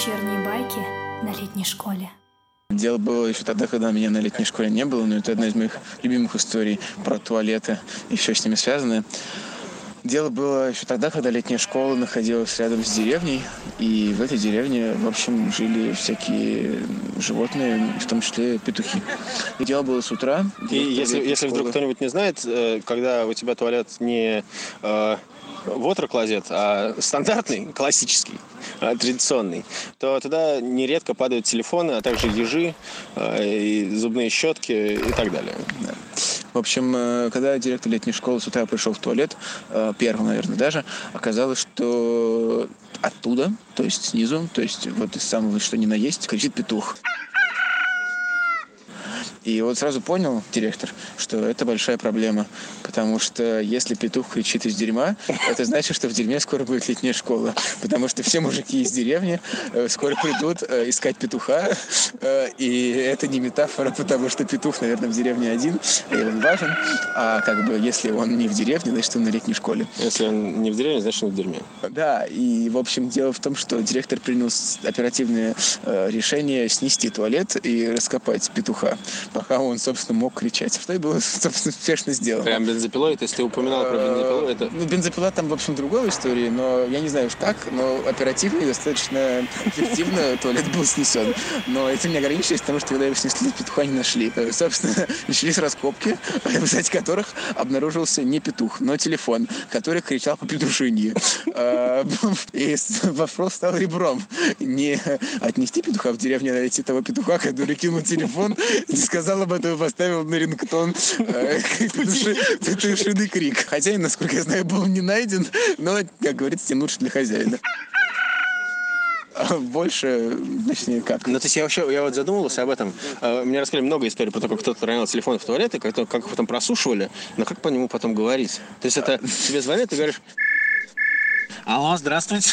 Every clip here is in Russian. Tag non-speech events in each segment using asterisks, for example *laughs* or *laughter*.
Вечерние байки на летней школе. Дело было еще тогда, когда меня на летней школе не было, но это одна из моих любимых историй про туалеты, еще с ними связаны. Дело было еще тогда, когда летняя школа находилась рядом с деревней, и в этой деревне, в общем, жили всякие животные, в том числе петухи. И дело было с утра. И если, если вдруг кто-нибудь не знает, э, когда у тебя туалет не э, water а стандартный, классический, а, традиционный, то туда нередко падают телефоны, а также ежи, а, и зубные щетки и так далее. Да. В общем, э, когда директор летней школы с утра пришел в туалет, э, первым, наверное, даже, оказалось, что оттуда, то есть снизу, то есть вот из самого что ни на есть, кричит петух. И вот сразу понял директор, что это большая проблема, потому что если петух кричит из дерьма, это значит, что в дерьме скоро будет летняя школа, потому что все мужики из деревни э, скоро придут э, искать петуха, э, и это не метафора, потому что петух, наверное, в деревне один, и он важен, а как бы если он не в деревне, значит, он на летней школе. Если он не в деревне, значит, он в дерьме. Да, и, в общем, дело в том, что директор принял оперативное решение снести туалет и раскопать петуха пока он, собственно, мог кричать. Что и было, *laughs* собственно, успешно сделано. Прям бензопилой? То есть ты упоминал про бензопилу? Это... Ну, бензопила там, в общем, другой истории, но я не знаю уж как, но оперативно и достаточно эффективно *laughs* туалет был снесен. Но этим не ограничились, потому что когда его снесли, петуха не нашли. Э, собственно, *laughs* начались раскопки, в результате которых обнаружился не петух, но телефон, который кричал по петушинье. А, и вопрос стал ребром. Не отнести петуха в деревню, а найти того петуха, который кинул телефон и сказал об этом и поставил на рингтон э, *laughs* петушиный крик. Хозяин, насколько я знаю, был не найден, но, как говорится, тем лучше для хозяина а больше, точнее, как. Ну, то есть я вообще, я вот задумывался об этом. Э, мне рассказали много историй про то, как кто-то ронял телефон в туалет, и как, как их потом просушивали, но как по нему потом говорить? То есть это тебе звонят, ты говоришь, Алло, здравствуйте.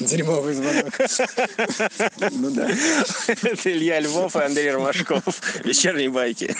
Дерьмовый звонок. Ну да. Это Илья Львов и Андрей Ромашков. Вечерние байки.